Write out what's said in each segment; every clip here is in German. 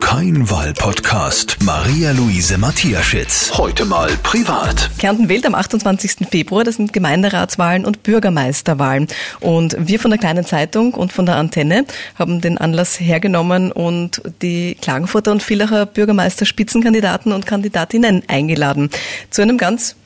Kein Wahl-Podcast. Maria Luise Mathiaschitz. Heute mal privat. Kärnten wählt am 28. Februar. Das sind Gemeinderatswahlen und Bürgermeisterwahlen. Und wir von der Kleinen Zeitung und von der Antenne haben den Anlass hergenommen und die Klagenfurter und Villacher Bürgermeisterspitzenkandidaten und Kandidatinnen eingeladen. Zu einem ganz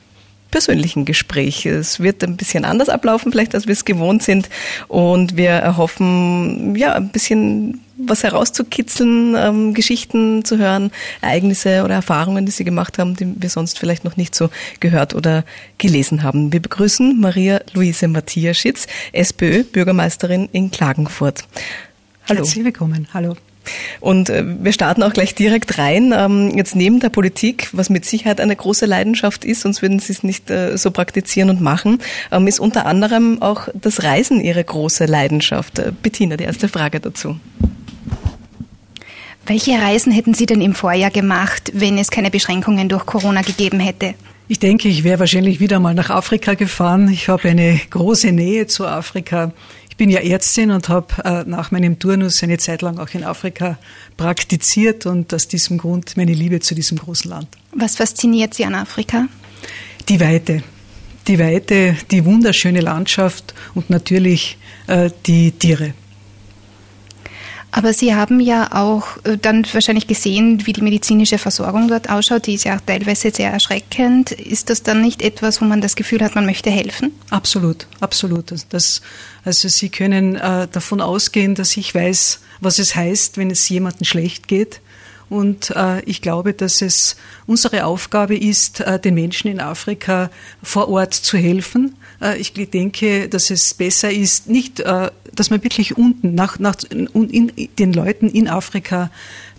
persönlichen Gespräch. Es wird ein bisschen anders ablaufen, vielleicht als wir es gewohnt sind. Und wir erhoffen, ja, ein bisschen was herauszukitzeln, ähm, Geschichten zu hören, Ereignisse oder Erfahrungen, die Sie gemacht haben, die wir sonst vielleicht noch nicht so gehört oder gelesen haben. Wir begrüßen Maria Luise Matthiaschitz, SPÖ, Bürgermeisterin in Klagenfurt. Hallo. Herzlich willkommen. Hallo. Und äh, wir starten auch gleich direkt rein. Ähm, jetzt neben der Politik, was mit Sicherheit eine große Leidenschaft ist, sonst würden Sie es nicht äh, so praktizieren und machen, ähm, ist unter anderem auch das Reisen Ihre große Leidenschaft. Äh, Bettina, die erste Frage dazu. Welche Reisen hätten Sie denn im Vorjahr gemacht, wenn es keine Beschränkungen durch Corona gegeben hätte? Ich denke, ich wäre wahrscheinlich wieder mal nach Afrika gefahren. Ich habe eine große Nähe zu Afrika bin ja Ärztin und habe äh, nach meinem Turnus eine Zeit lang auch in Afrika praktiziert und aus diesem Grund meine Liebe zu diesem großen Land. Was fasziniert Sie an Afrika? Die Weite. Die Weite, die wunderschöne Landschaft und natürlich äh, die Tiere. Aber Sie haben ja auch äh, dann wahrscheinlich gesehen, wie die medizinische Versorgung dort ausschaut. Die ist ja teilweise sehr erschreckend. Ist das dann nicht etwas, wo man das Gefühl hat, man möchte helfen? Absolut, absolut. Das, also Sie können äh, davon ausgehen, dass ich weiß, was es heißt, wenn es jemandem schlecht geht. Und äh, ich glaube, dass es unsere Aufgabe ist, äh, den Menschen in Afrika vor Ort zu helfen. Äh, ich denke, dass es besser ist, nicht, äh, dass man wirklich unten nach, nach in, den Leuten in Afrika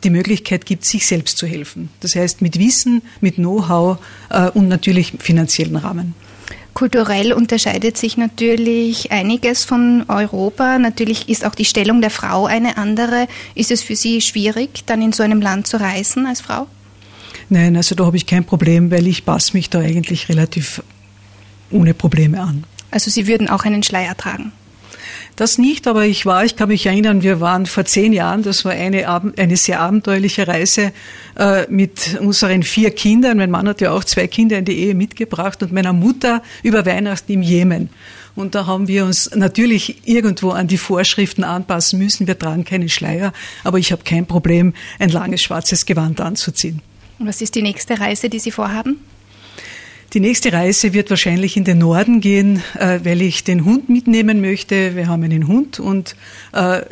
die Möglichkeit gibt, sich selbst zu helfen. Das heißt mit Wissen, mit Know-how äh, und natürlich finanziellen Rahmen. Kulturell unterscheidet sich natürlich einiges von Europa. Natürlich ist auch die Stellung der Frau eine andere. Ist es für Sie schwierig, dann in so einem Land zu reisen als Frau? Nein, also da habe ich kein Problem, weil ich passe mich da eigentlich relativ ohne Probleme an. Also Sie würden auch einen Schleier tragen? Das nicht, aber ich war, ich kann mich erinnern, wir waren vor zehn Jahren, das war eine, eine sehr abenteuerliche Reise äh, mit unseren vier Kindern. Mein Mann hat ja auch zwei Kinder in die Ehe mitgebracht und meiner Mutter über Weihnachten im Jemen. Und da haben wir uns natürlich irgendwo an die Vorschriften anpassen müssen. Wir tragen keine Schleier, aber ich habe kein Problem, ein langes schwarzes Gewand anzuziehen. Und was ist die nächste Reise, die Sie vorhaben? Die nächste Reise wird wahrscheinlich in den Norden gehen, äh, weil ich den Hund mitnehmen möchte. Wir haben einen Hund und äh,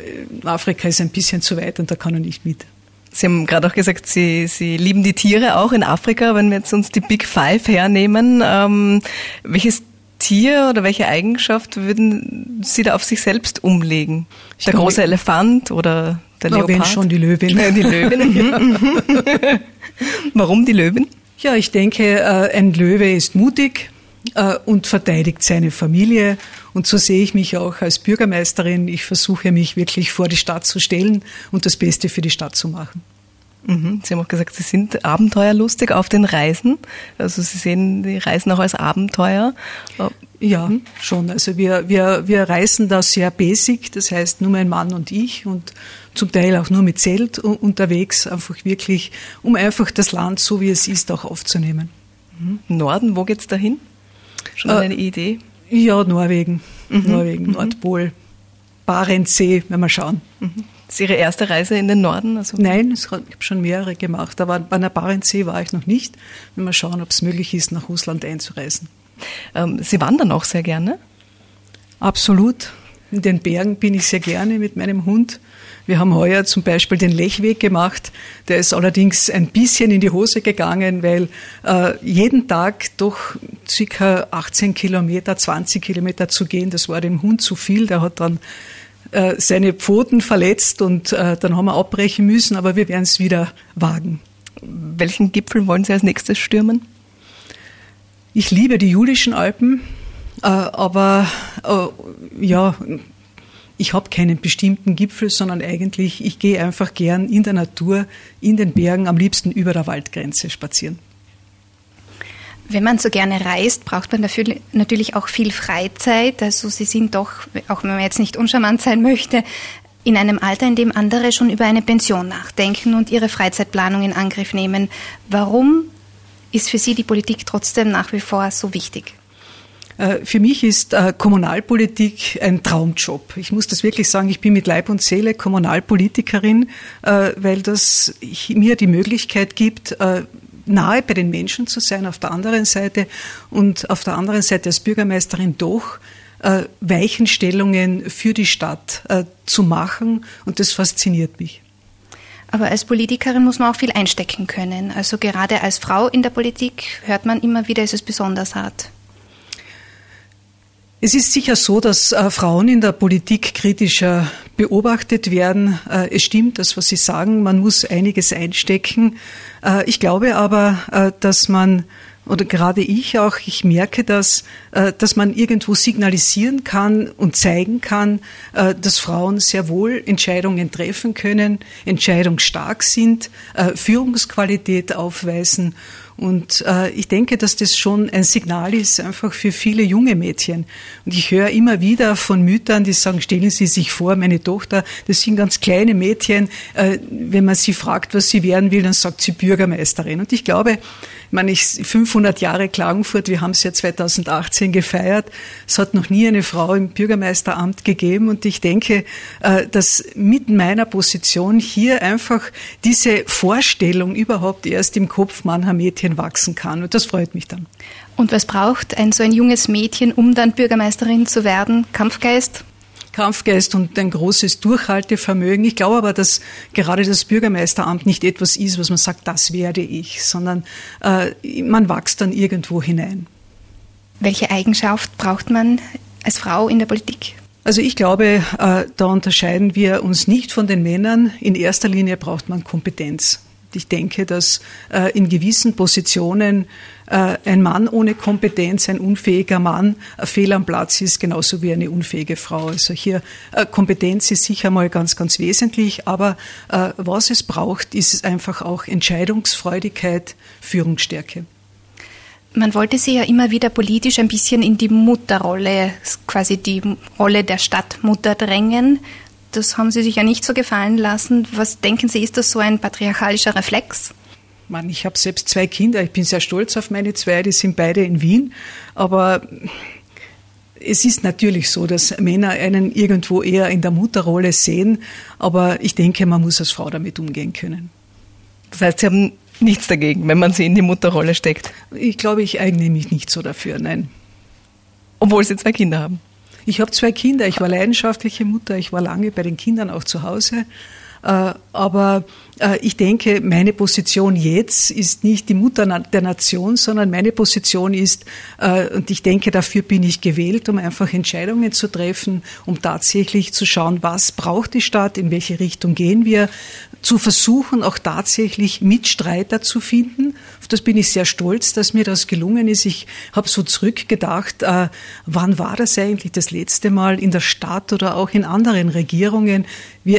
Afrika ist ein bisschen zu weit und da kann er nicht mit. Sie haben gerade auch gesagt, Sie, Sie lieben die Tiere auch in Afrika. Wenn wir jetzt uns die Big Five hernehmen, ähm, welches Tier oder welche Eigenschaft würden Sie da auf sich selbst umlegen? Der große Elefant oder der Leopard? Wenn schon die Löwin. Ja, die Löwin. Warum die Löwin? Ja, ich denke, äh, ein Löwe ist mutig äh, und verteidigt seine Familie. Und so sehe ich mich auch als Bürgermeisterin. Ich versuche mich wirklich vor die Stadt zu stellen und das Beste für die Stadt zu machen. Mhm. Sie haben auch gesagt, Sie sind abenteuerlustig auf den Reisen. Also Sie sehen die Reisen auch als Abenteuer. Ja, mhm. schon. Also wir, wir, wir reisen da sehr basic, das heißt nur mein Mann und ich und zum Teil auch nur mit Zelt unterwegs, einfach wirklich, um einfach das Land so wie es ist auch aufzunehmen. Mhm. Norden, wo geht's dahin? Schon äh, eine Idee? Ja, Norwegen, mhm. Norwegen, mhm. Nordpol, Barentssee, wenn wir schauen. Mhm. Ist Ihre erste Reise in den Norden? Also Nein, ich habe schon mehrere gemacht, aber bei der Barentssee war ich noch nicht. Wenn wir schauen, ob es möglich ist, nach Russland einzureisen. Ähm, Sie wandern auch sehr gerne? Absolut. In den Bergen bin ich sehr gerne mit meinem Hund. Wir haben heuer zum Beispiel den Lechweg gemacht. Der ist allerdings ein bisschen in die Hose gegangen, weil äh, jeden Tag doch circa 18 Kilometer, 20 Kilometer zu gehen, das war dem Hund zu viel. Der hat dann äh, seine Pfoten verletzt und äh, dann haben wir abbrechen müssen, aber wir werden es wieder wagen. Welchen Gipfel wollen Sie als nächstes stürmen? Ich liebe die Julischen Alpen, äh, aber äh, ja, ich habe keinen bestimmten Gipfel, sondern eigentlich, ich gehe einfach gern in der Natur, in den Bergen, am liebsten über der Waldgrenze spazieren. Wenn man so gerne reist, braucht man dafür natürlich auch viel Freizeit. Also Sie sind doch, auch wenn man jetzt nicht uncharmant sein möchte, in einem Alter, in dem andere schon über eine Pension nachdenken und ihre Freizeitplanung in Angriff nehmen. Warum ist für Sie die Politik trotzdem nach wie vor so wichtig? Äh, für mich ist äh, Kommunalpolitik ein Traumjob. Ich muss das wirklich sagen, ich bin mit Leib und Seele Kommunalpolitikerin, äh, weil das mir die Möglichkeit gibt, nahe bei den Menschen zu sein auf der anderen Seite und auf der anderen Seite als Bürgermeisterin doch Weichenstellungen für die Stadt zu machen und das fasziniert mich. Aber als Politikerin muss man auch viel einstecken können. Also gerade als Frau in der Politik hört man immer wieder, ist es besonders hart. Es ist sicher so, dass äh, Frauen in der Politik kritischer beobachtet werden. Äh, es stimmt, das, was Sie sagen, man muss einiges einstecken. Äh, ich glaube aber, äh, dass man oder gerade ich auch, ich merke das, äh, dass man irgendwo signalisieren kann und zeigen kann, äh, dass Frauen sehr wohl Entscheidungen treffen können, entscheidungsstark sind, Führungsqualität aufweisen und äh, ich denke, dass das schon ein Signal ist, einfach für viele junge Mädchen. Und ich höre immer wieder von Müttern, die sagen, stellen Sie sich vor, meine Tochter, das sind ganz kleine Mädchen, äh, wenn man sie fragt, was sie werden will, dann sagt sie Bürgermeisterin. Und ich glaube, meine, ich, 500 Jahre Klagenfurt, wir haben es ja 2018 gefeiert. Es hat noch nie eine Frau im Bürgermeisteramt gegeben. Und ich denke, äh, dass mit meiner Position hier einfach diese Vorstellung überhaupt erst im Kopf mancher Mädchen wachsen kann. Und das freut mich dann. Und was braucht ein so ein junges Mädchen, um dann Bürgermeisterin zu werden? Kampfgeist? Kampfgeist und ein großes Durchhaltevermögen. Ich glaube aber, dass gerade das Bürgermeisteramt nicht etwas ist, was man sagt, das werde ich, sondern äh, man wächst dann irgendwo hinein. Welche Eigenschaft braucht man als Frau in der Politik? Also ich glaube, äh, da unterscheiden wir uns nicht von den Männern. In erster Linie braucht man Kompetenz. Ich denke, dass äh, in gewissen Positionen ein Mann ohne Kompetenz, ein unfähiger Mann, ein Fehl am Platz ist, genauso wie eine unfähige Frau. Also hier äh, Kompetenz ist sicher mal ganz, ganz wesentlich, aber äh, was es braucht, ist einfach auch Entscheidungsfreudigkeit, Führungsstärke. Man wollte sie ja immer wieder politisch ein bisschen in die Mutterrolle, quasi die Rolle der Stadtmutter drängen. Das haben Sie sich ja nicht so gefallen lassen. Was denken Sie, ist das so ein patriarchalischer Reflex? Mann, ich habe selbst zwei Kinder. Ich bin sehr stolz auf meine zwei. Die sind beide in Wien. Aber es ist natürlich so, dass Männer einen irgendwo eher in der Mutterrolle sehen. Aber ich denke, man muss als Frau damit umgehen können. Das heißt, Sie haben nichts dagegen, wenn man sie in die Mutterrolle steckt? Ich glaube, ich eigne mich nicht so dafür, nein. Obwohl Sie zwei Kinder haben? Ich habe zwei Kinder. Ich war leidenschaftliche Mutter. Ich war lange bei den Kindern auch zu Hause. Äh, aber ich denke, meine Position jetzt ist nicht die Mutter der Nation, sondern meine Position ist, äh, und ich denke, dafür bin ich gewählt, um einfach Entscheidungen zu treffen, um tatsächlich zu schauen, was braucht die Stadt, in welche Richtung gehen wir, zu versuchen, auch tatsächlich Mitstreiter zu finden. Auf das bin ich sehr stolz, dass mir das gelungen ist. Ich habe so zurückgedacht, äh, wann war das eigentlich das letzte Mal in der Stadt oder auch in anderen Regierungen,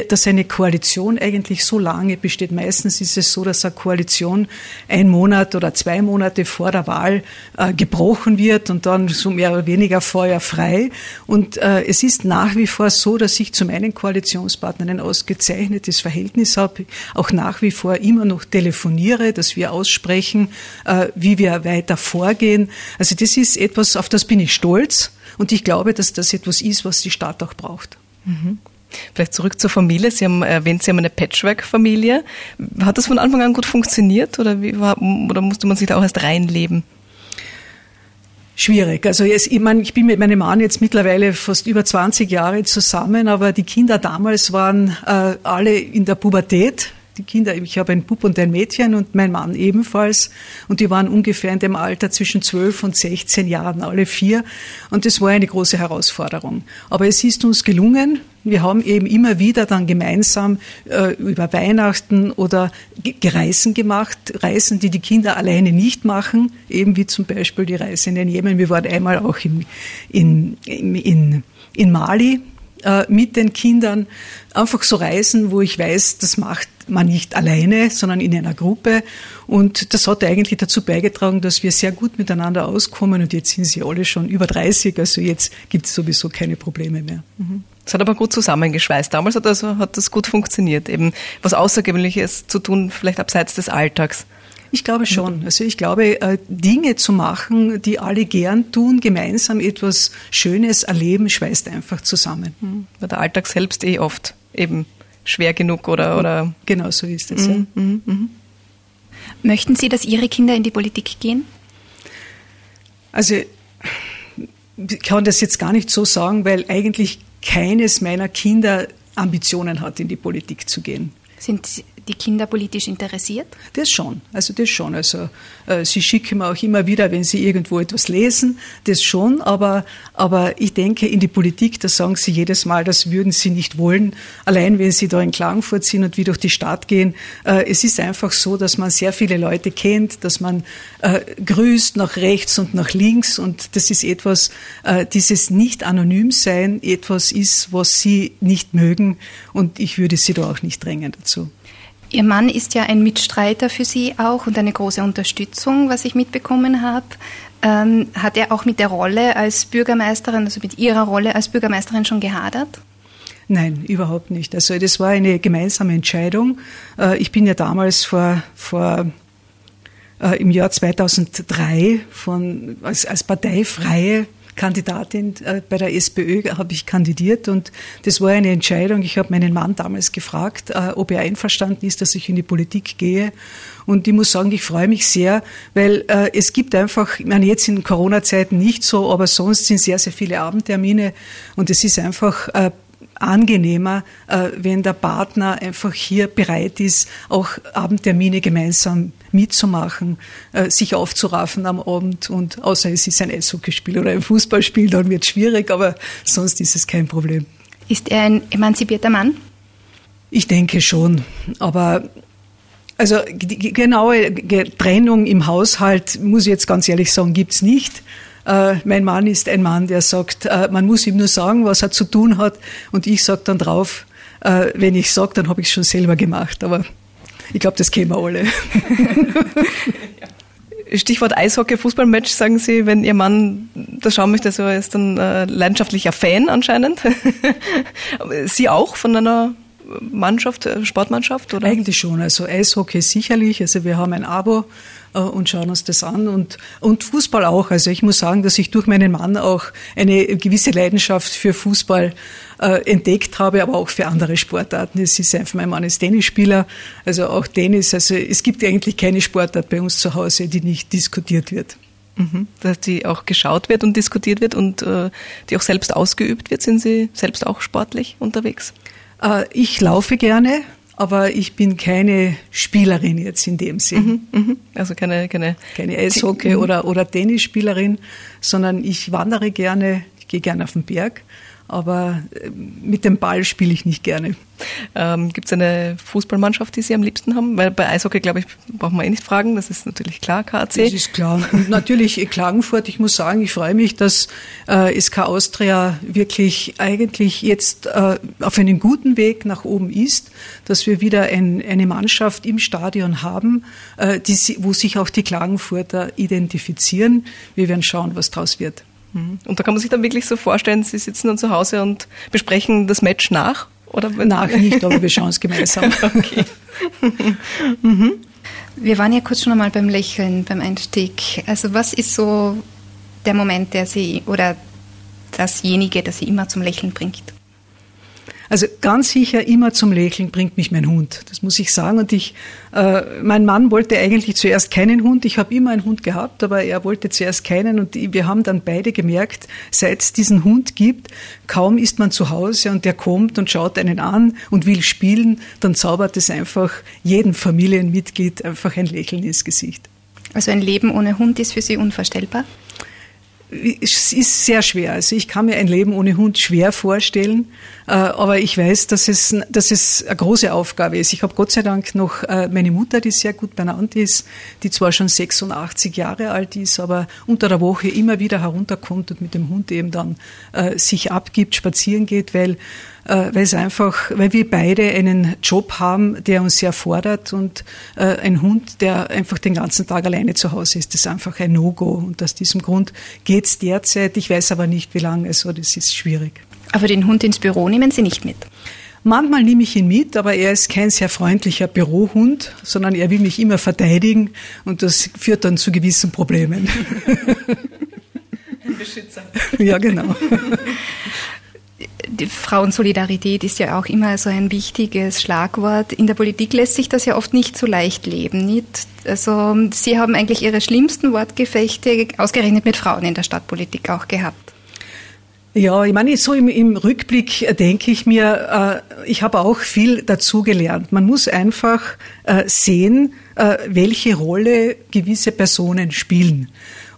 dass eine Koalition eigentlich so lange besteht. Meistens ist es so, dass eine Koalition ein Monat oder zwei Monate vor der Wahl äh, gebrochen wird und dann so mehr oder weniger feuerfrei. Und äh, es ist nach wie vor so, dass ich zu meinen Koalitionspartnern ein ausgezeichnetes Verhältnis habe, auch nach wie vor immer noch telefoniere, dass wir aussprechen, äh, wie wir weiter vorgehen. Also das ist etwas, auf das bin ich stolz und ich glaube, dass das etwas ist, was die Stadt auch braucht. Mhm. Vielleicht zurück zur Familie. Sie haben erwähnt, Sie haben eine Patchwork-Familie. Hat das von Anfang an gut funktioniert oder, wie oder musste man sich da auch erst reinleben? Schwierig. Also jetzt, ich, meine, ich bin mit meinem Mann jetzt mittlerweile fast über 20 Jahre zusammen, aber die Kinder damals waren äh, alle in der Pubertät die Kinder, ich habe einen Bub und ein Mädchen und mein Mann ebenfalls. Und die waren ungefähr in dem Alter zwischen 12 und 16 Jahren, alle vier. Und das war eine große Herausforderung. Aber es ist uns gelungen. Wir haben eben immer wieder dann gemeinsam äh, über Weihnachten oder Reisen gemacht, Reisen, die die Kinder alleine nicht machen, eben wie zum Beispiel die Reise in den Jemen. Wir waren einmal auch im, in, in, in Mali äh, mit den Kindern. Einfach so Reisen, wo ich weiß, das macht man nicht alleine, sondern in einer Gruppe. Und das hat eigentlich dazu beigetragen, dass wir sehr gut miteinander auskommen. Und jetzt sind sie alle schon über 30, also jetzt gibt es sowieso keine Probleme mehr. Mhm. Es hat aber gut zusammengeschweißt. Damals hat, also, hat das gut funktioniert, eben was Außergewöhnliches zu tun, vielleicht abseits des Alltags. Ich glaube schon. Also ich glaube, äh, Dinge zu machen, die alle gern tun, gemeinsam etwas Schönes erleben, schweißt einfach zusammen. Mhm. Weil der Alltag selbst eh oft eben schwer genug oder. oder genau so ist es. Mhm. Ja. Mhm. Möchten Sie, dass Ihre Kinder in die Politik gehen? Also ich kann das jetzt gar nicht so sagen, weil eigentlich keines meiner Kinder Ambitionen hat, in die Politik zu gehen. Sind die Kinder politisch interessiert? Das schon, also das schon. Also äh, sie schicken mir auch immer wieder, wenn sie irgendwo etwas lesen, das schon. Aber, aber ich denke, in die Politik, da sagen sie jedes Mal, das würden sie nicht wollen. Allein wenn sie da in Klagenfurt sind und wie durch die Stadt gehen. Äh, es ist einfach so, dass man sehr viele Leute kennt, dass man äh, grüßt nach rechts und nach links. Und das ist etwas, äh, dieses nicht anonym sein, etwas ist, was sie nicht mögen. Und ich würde sie da auch nicht drängen dazu. Ihr Mann ist ja ein Mitstreiter für Sie auch und eine große Unterstützung, was ich mitbekommen habe. Ähm, hat er auch mit der Rolle als Bürgermeisterin, also mit Ihrer Rolle als Bürgermeisterin schon gehadert? Nein, überhaupt nicht. Also das war eine gemeinsame Entscheidung. Äh, ich bin ja damals vor, vor äh, im Jahr 2003 von, als, als Parteifreie Kandidatin äh, bei der SPÖ habe ich kandidiert und das war eine Entscheidung. Ich habe meinen Mann damals gefragt, äh, ob er einverstanden ist, dass ich in die Politik gehe. Und ich muss sagen, ich freue mich sehr, weil äh, es gibt einfach, ich meine jetzt in Corona-Zeiten nicht so, aber sonst sind sehr, sehr viele Abendtermine und es ist einfach angenehmer, wenn der Partner einfach hier bereit ist, auch Abendtermine gemeinsam mitzumachen, äh, sich aufzuraffen am Abend und außer es ist ein Eishockeyspiel oder ein Fußballspiel, dann wird es schwierig, aber sonst ist es kein Problem. Ist er ein emanzipierter Mann? Ich denke schon, aber also die genaue Trennung im Haushalt, muss ich jetzt ganz ehrlich sagen, gibt es nicht. Äh, mein Mann ist ein Mann, der sagt, äh, man muss ihm nur sagen, was er zu tun hat und ich sage dann drauf, äh, wenn ich sage, dann habe ich es schon selber gemacht. Aber ich glaube, das kennen wir alle. Stichwort Eishockey, Fußballmatch, sagen Sie, wenn Ihr Mann das schauen möchte, so ist dann äh, leidenschaftlicher Fan anscheinend. Sie auch von einer Mannschaft, äh, Sportmannschaft? Oder? Eigentlich schon. Also Eishockey sicherlich. Also wir haben ein Abo und schauen uns das an und, und Fußball auch. Also ich muss sagen, dass ich durch meinen Mann auch eine gewisse Leidenschaft für Fußball äh, entdeckt habe, aber auch für andere Sportarten. Es ist einfach, mein Mann ist Tennisspieler, also auch Tennis. Also es gibt eigentlich keine Sportart bei uns zu Hause, die nicht diskutiert wird. Mhm. Dass die auch geschaut wird und diskutiert wird und äh, die auch selbst ausgeübt wird. Sind Sie selbst auch sportlich unterwegs? Äh, ich laufe gerne, aber ich bin keine Spielerin jetzt in dem Sinn. Mhm, mh. Also keine, keine, keine Eishockey- mhm. oder, oder Tennisspielerin, sondern ich wandere gerne, ich gehe gerne auf den Berg aber äh, mit dem Ball spiele ich nicht gerne. Ähm, Gibt es eine Fußballmannschaft, die Sie am liebsten haben? Weil bei Eishockey, glaube ich, braucht man eh nicht fragen. Das ist natürlich klar, KAC. Das ist klar. Und natürlich Klagenfurt. Ich muss sagen, ich freue mich, dass äh, SK Austria wirklich eigentlich jetzt äh, auf einem guten Weg nach oben ist, dass wir wieder ein, eine Mannschaft im Stadion haben, äh, die, wo sich auch die Klagenfurter identifizieren. Wir werden schauen, was daraus wird. Mhm. Und da kann man sich dann wirklich so vorstellen, Sie sitzen dann zu Hause und besprechen das Match nach? Oder nach nicht, aber wir schauen es gemeinsam. okay. mhm. Wir waren ja kurz schon einmal beim Lächeln, beim Einstieg. Also was ist so der Moment, der Sie oder dasjenige, das Sie immer zum Lächeln bringt? Also ganz sicher immer zum Lächeln bringt mich mein Hund. Das muss ich sagen. Und ich, äh, mein Mann wollte eigentlich zuerst keinen Hund. Ich habe immer einen Hund gehabt, aber er wollte zuerst keinen. Und wir haben dann beide gemerkt, seit es diesen Hund gibt, kaum ist man zu Hause und der kommt und schaut einen an und will spielen, dann zaubert es einfach jedem Familienmitglied einfach ein Lächeln ins Gesicht. Also ein Leben ohne Hund ist für Sie unvorstellbar? es ist sehr schwer. Also ich kann mir ein Leben ohne Hund schwer vorstellen, aber ich weiß, dass es, dass es eine große Aufgabe ist. Ich habe Gott sei Dank noch äh, meine Mutter, die sehr gut benannt ist, die zwar schon 86 Jahre alt ist, aber unter der Woche immer wieder herunterkommt und mit dem Hund eben dann äh, sich abgibt, spazieren geht, weil weil es einfach, weil wir beide einen Job haben, der uns sehr fordert und ein Hund, der einfach den ganzen Tag alleine zu Hause ist, ist einfach ein No-Go. Und aus diesem Grund geht es derzeit. Ich weiß aber nicht, wie lange. Also das ist schwierig. Aber den Hund ins Büro nehmen Sie nicht mit? Manchmal nehme ich ihn mit, aber er ist kein sehr freundlicher Bürohund, sondern er will mich immer verteidigen und das führt dann zu gewissen Problemen. Ein Beschützer. Ja, genau. Die Frauensolidarität ist ja auch immer so ein wichtiges Schlagwort. In der Politik lässt sich das ja oft nicht so leicht leben. Nicht? Also Sie haben eigentlich Ihre schlimmsten Wortgefechte ausgerechnet mit Frauen in der Stadtpolitik auch gehabt. Ja, ich meine, so im, im Rückblick denke ich mir, äh, ich habe auch viel dazugelernt. Man muss einfach äh, sehen, äh, welche Rolle gewisse Personen spielen.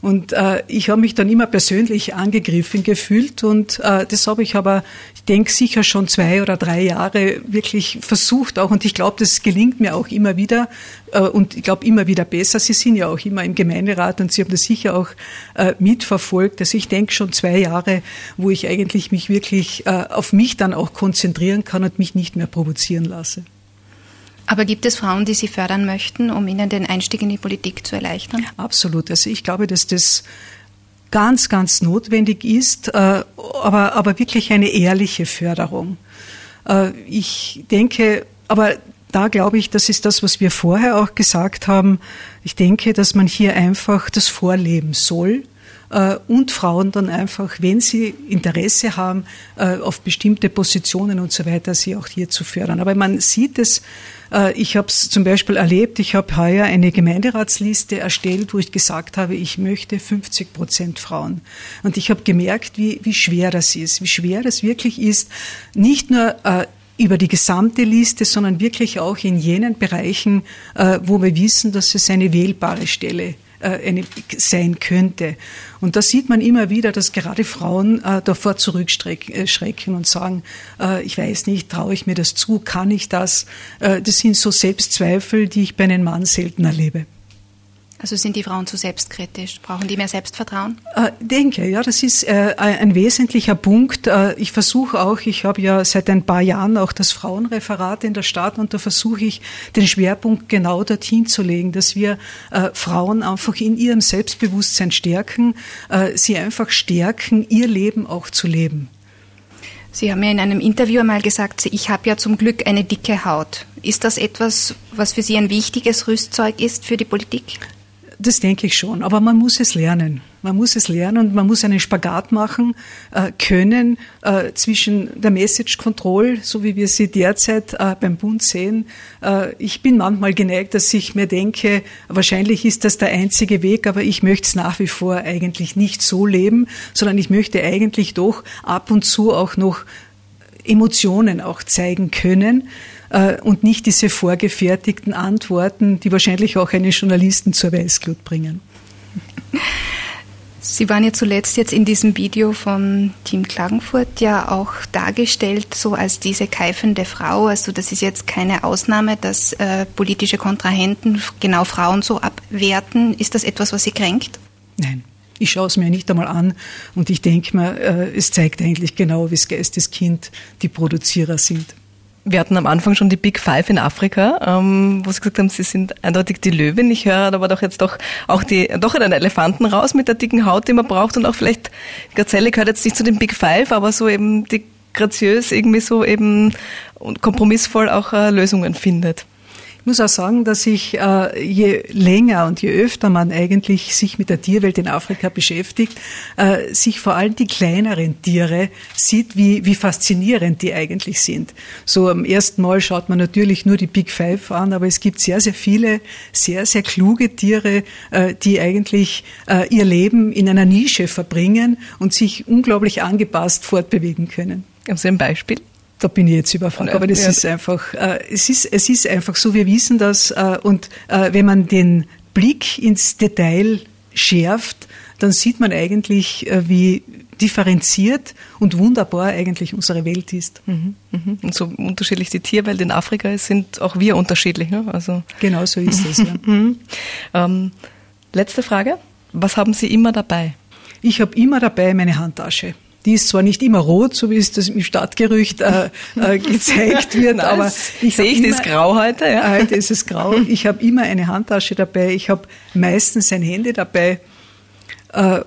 Und äh, ich habe mich dann immer persönlich angegriffen gefühlt und äh, das habe ich aber, ich denke, sicher schon zwei oder drei Jahre wirklich versucht auch und ich glaube, das gelingt mir auch immer wieder äh, und ich glaube immer wieder besser. Sie sind ja auch immer im Gemeinderat und Sie haben das sicher auch äh, mitverfolgt. Also ich denke schon zwei Jahre, wo ich eigentlich mich wirklich äh, auf mich dann auch konzentrieren kann und mich nicht mehr provozieren lasse. Aber gibt es Frauen, die Sie fördern möchten, um ihnen den Einstieg in die Politik zu erleichtern? Absolut. Also ich glaube, dass das ganz, ganz notwendig ist, äh, aber, aber wirklich eine ehrliche Förderung. Äh, ich denke, aber da glaube ich, das ist das, was wir vorher auch gesagt haben. Ich denke, dass man hier einfach das vorleben soll und Frauen dann einfach, wenn sie Interesse haben, auf bestimmte Positionen und so weiter, sie auch hier zu fördern. Aber man sieht es äh, ich habe es zum Beispiel erlebt, ich habe heuer eine Gemeinderatsliste erstellt, wo ich gesagt habe, ich möchte 50 Prozent Frauen. Und ich habe gemerkt, wie, wie schwer das ist, wie schwer das wirklich ist, nicht nur äh, über die gesamte Liste, sondern wirklich auch in jenen Bereichen, äh, wo wir wissen, dass es eine wählbare Stelle äh, eine, sein könnte. Und da sieht man immer wieder, dass gerade Frauen äh, davor zurückschrecken und sagen, äh, ich weiß nicht, traue ich mir das zu, kann ich das? Äh, das sind so Selbstzweifel, die ich bei einem Mann selten erlebe. Also sind die Frauen zu selbstkritisch? Brauchen die mehr Selbstvertrauen? Äh, denke, ja, das ist äh, ein wesentlicher Punkt. Äh, ich versuche auch, ich habe ja seit ein paar Jahren auch das Frauenreferat in der Stadt und da versuche ich den Schwerpunkt genau dorthin zu legen, dass wir äh, Frauen einfach in ihrem Selbstbewusstsein stärken, äh, sie einfach stärken, ihr Leben auch zu leben. Sie haben ja in einem Interview einmal gesagt, ich habe ja zum Glück eine dicke Haut. Ist das etwas, was für Sie ein wichtiges Rüstzeug ist für die Politik? Das denke ich schon, aber man muss es lernen. Man muss es lernen und man muss einen Spagat machen äh, können äh, zwischen der Message Control, so wie wir sie derzeit äh, beim Bund sehen. Äh, ich bin manchmal geneigt, dass ich mir denke, wahrscheinlich ist das der einzige Weg, aber ich möchte es nach wie vor eigentlich nicht so leben, sondern ich möchte eigentlich doch ab und zu auch noch Emotionen auch zeigen können äh, und nicht diese vorgefertigten Antworten, die wahrscheinlich auch einen Journalisten zur Weißglut bringen. Sie waren ja zuletzt jetzt in diesem Video von Team Klagenfurt ja auch dargestellt, so als diese keifende Frau. Also das ist jetzt keine Ausnahme, dass äh, politische Kontrahenten genau Frauen so abwerten. Ist das etwas, was Sie kränkt? Nein. Ich schaue es mir nicht einmal an und ich denke mir, äh, es zeigt eigentlich genau, wie das Geisteskind die Produzierer sind. Wir hatten am Anfang schon die Big Five in Afrika, ähm, wo Sie gesagt haben, Sie sind eindeutig die Löwin. Ich höre aber doch jetzt doch auch die, doch einen Elefanten raus mit der dicken Haut, die man braucht und auch vielleicht, Gazelle gehört jetzt nicht zu den Big Five, aber so eben die graziös irgendwie so eben und kompromissvoll auch äh, Lösungen findet. Ich muss auch sagen, dass ich äh, je länger und je öfter man eigentlich sich mit der Tierwelt in Afrika beschäftigt, äh, sich vor allem die kleineren Tiere sieht, wie, wie faszinierend die eigentlich sind. So am ersten Mal schaut man natürlich nur die Big Five an, aber es gibt sehr, sehr viele sehr, sehr kluge Tiere, äh, die eigentlich ihr Leben in einer Nische verbringen und sich unglaublich angepasst fortbewegen können. Haben Sie ein Beispiel? Da bin ich jetzt überfragt. Aber das ja. ist einfach, äh, es ist, es ist einfach so, wir wissen das, äh, und äh, wenn man den Blick ins Detail schärft, dann sieht man eigentlich, äh, wie differenziert und wunderbar eigentlich unsere Welt ist. Mhm, mhm. Und so unterschiedlich die Tierwelt in Afrika ist, sind auch wir unterschiedlich. Ne? Also genau so ist es. Ja. Mhm. ähm, letzte Frage: Was haben Sie immer dabei? Ich habe immer dabei meine Handtasche. Die ist zwar nicht immer rot, so wie es das im Stadtgerücht äh, äh, gezeigt wird, Nein, aber ich sehe ich immer, das grau heute. Ja? Heute ist es grau. Ich habe immer eine Handtasche dabei. Ich habe meistens ein Handy dabei. Äh,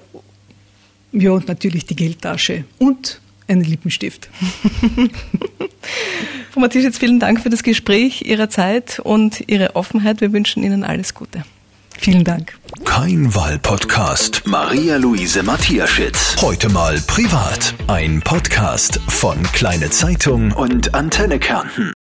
ja, und natürlich die Geldtasche. Und einen Lippenstift. Frau Matthias, vielen Dank für das Gespräch, Ihre Zeit und Ihre Offenheit. Wir wünschen Ihnen alles Gute. Vielen Dank. Kein Wahlpodcast. Maria Luise Matthiaschitz. Heute mal privat. Ein Podcast von Kleine Zeitung und Antenne Kärnten.